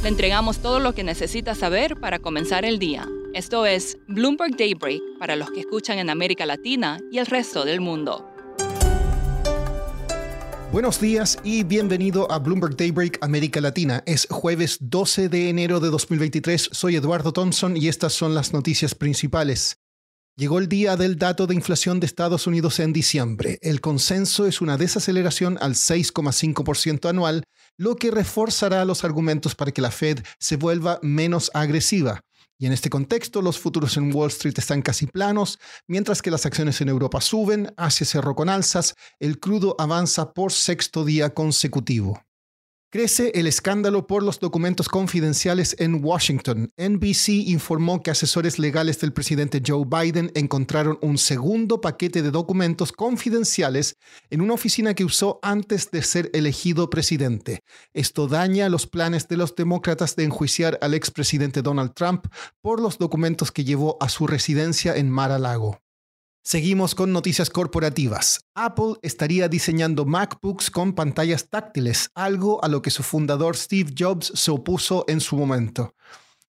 Le entregamos todo lo que necesita saber para comenzar el día. Esto es Bloomberg Daybreak para los que escuchan en América Latina y el resto del mundo. Buenos días y bienvenido a Bloomberg Daybreak América Latina. Es jueves 12 de enero de 2023. Soy Eduardo Thompson y estas son las noticias principales. Llegó el día del dato de inflación de Estados Unidos en diciembre. El consenso es una desaceleración al 6,5% anual, lo que reforzará los argumentos para que la Fed se vuelva menos agresiva. Y en este contexto, los futuros en Wall Street están casi planos, mientras que las acciones en Europa suben, Asia cerró con alzas, el crudo avanza por sexto día consecutivo. Crece el escándalo por los documentos confidenciales en Washington. NBC informó que asesores legales del presidente Joe Biden encontraron un segundo paquete de documentos confidenciales en una oficina que usó antes de ser elegido presidente. Esto daña los planes de los demócratas de enjuiciar al expresidente Donald Trump por los documentos que llevó a su residencia en Mar-a-Lago. Seguimos con noticias corporativas. Apple estaría diseñando MacBooks con pantallas táctiles, algo a lo que su fundador Steve Jobs se opuso en su momento.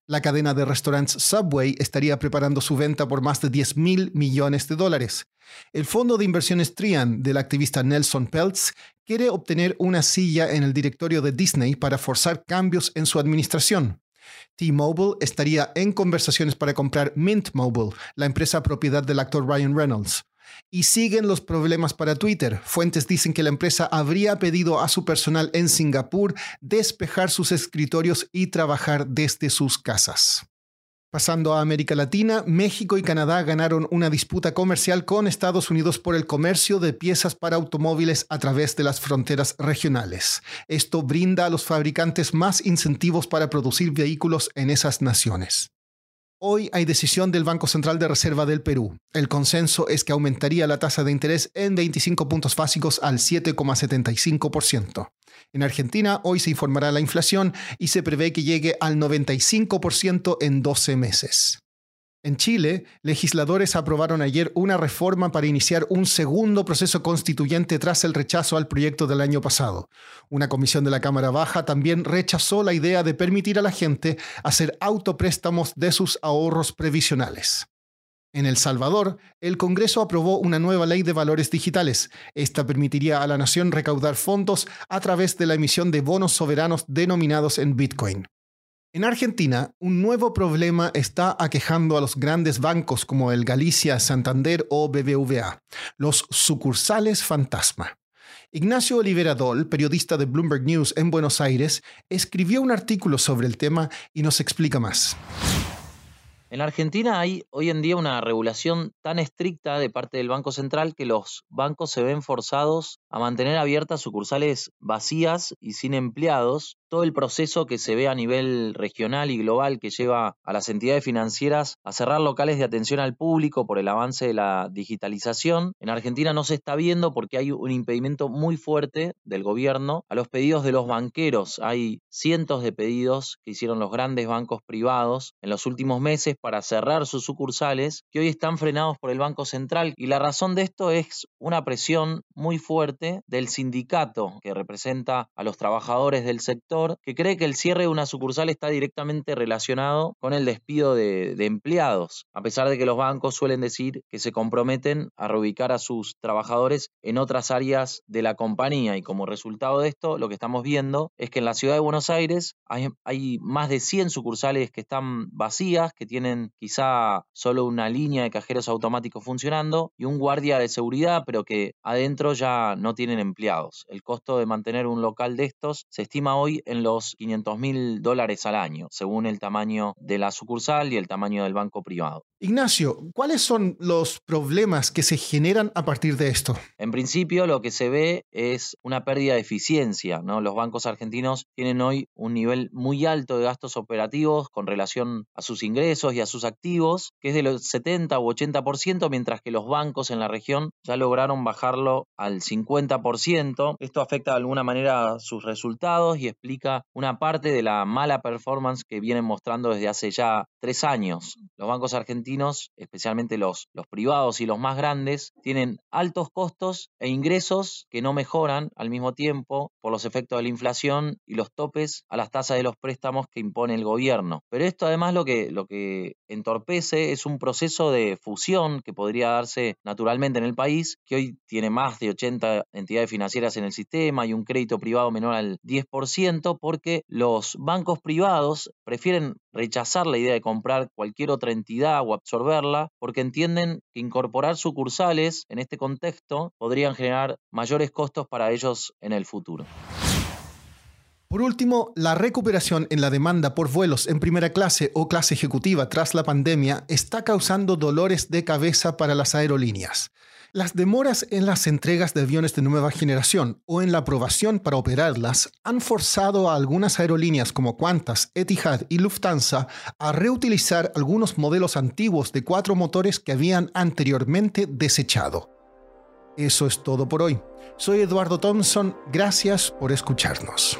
La cadena de restaurantes Subway estaría preparando su venta por más de 10 mil millones de dólares. El fondo de inversiones Trian del activista Nelson Peltz quiere obtener una silla en el directorio de Disney para forzar cambios en su administración. T-Mobile estaría en conversaciones para comprar Mint Mobile, la empresa propiedad del actor Ryan Reynolds. Y siguen los problemas para Twitter. Fuentes dicen que la empresa habría pedido a su personal en Singapur despejar sus escritorios y trabajar desde sus casas. Pasando a América Latina, México y Canadá ganaron una disputa comercial con Estados Unidos por el comercio de piezas para automóviles a través de las fronteras regionales. Esto brinda a los fabricantes más incentivos para producir vehículos en esas naciones. Hoy hay decisión del Banco Central de Reserva del Perú. El consenso es que aumentaría la tasa de interés en 25 puntos básicos al 7,75%. En Argentina hoy se informará la inflación y se prevé que llegue al 95% en 12 meses. En Chile, legisladores aprobaron ayer una reforma para iniciar un segundo proceso constituyente tras el rechazo al proyecto del año pasado. Una comisión de la Cámara Baja también rechazó la idea de permitir a la gente hacer autopréstamos de sus ahorros previsionales. En El Salvador, el Congreso aprobó una nueva ley de valores digitales. Esta permitiría a la nación recaudar fondos a través de la emisión de bonos soberanos denominados en Bitcoin. En Argentina, un nuevo problema está aquejando a los grandes bancos como el Galicia, Santander o BBVA, los sucursales fantasma. Ignacio Oliveradol, periodista de Bloomberg News en Buenos Aires, escribió un artículo sobre el tema y nos explica más. En Argentina hay hoy en día una regulación tan estricta de parte del Banco Central que los bancos se ven forzados a mantener abiertas sucursales vacías y sin empleados todo el proceso que se ve a nivel regional y global que lleva a las entidades financieras a cerrar locales de atención al público por el avance de la digitalización. En Argentina no se está viendo porque hay un impedimento muy fuerte del gobierno a los pedidos de los banqueros. Hay cientos de pedidos que hicieron los grandes bancos privados en los últimos meses para cerrar sus sucursales que hoy están frenados por el Banco Central y la razón de esto es una presión muy fuerte del sindicato que representa a los trabajadores del sector que cree que el cierre de una sucursal está directamente relacionado con el despido de, empleados, a pesar de que los bancos suelen decir que se comprometen a reubicar a sus trabajadores en otras áreas de la compañía. Y como resultado de esto, lo que estamos viendo es que en la ciudad de Buenos Aires hay, hay más de 100 sucursales que están vacías, que tienen quizá solo una línea de cajeros automáticos funcionando y un guardia de seguridad, pero que adentro ya no tienen empleados. El costo de mantener un local de estos se estima hoy en los 500 mil dólares al año, según el tamaño de la sucursal y el tamaño del banco privado. Ignacio, ¿cuáles son los problemas que se generan a partir de esto? En principio, lo que se ve es una pérdida de eficiencia. ¿no? Los bancos argentinos tienen hoy un nivel muy alto de gastos operativos con relación a sus ingresos y a sus activos, que es de los 70 u 80%, mientras que los bancos en la región ya lograron bajarlo al 50%. Esto afecta de alguna manera sus resultados y explica una parte de la mala performance que vienen mostrando desde hace ya tres años. Los bancos especialmente los, los privados y los más grandes, tienen altos costos e ingresos que no mejoran al mismo tiempo por los efectos de la inflación y los topes a las tasas de los préstamos que impone el gobierno. Pero esto además lo que, lo que entorpece es un proceso de fusión que podría darse naturalmente en el país, que hoy tiene más de 80 entidades financieras en el sistema y un crédito privado menor al 10%, porque los bancos privados prefieren rechazar la idea de comprar cualquier otra entidad o absorberla porque entienden que incorporar sucursales en este contexto podrían generar mayores costos para ellos en el futuro. Por último, la recuperación en la demanda por vuelos en primera clase o clase ejecutiva tras la pandemia está causando dolores de cabeza para las aerolíneas. Las demoras en las entregas de aviones de nueva generación o en la aprobación para operarlas han forzado a algunas aerolíneas como Qantas, Etihad y Lufthansa a reutilizar algunos modelos antiguos de cuatro motores que habían anteriormente desechado. Eso es todo por hoy. Soy Eduardo Thompson, gracias por escucharnos.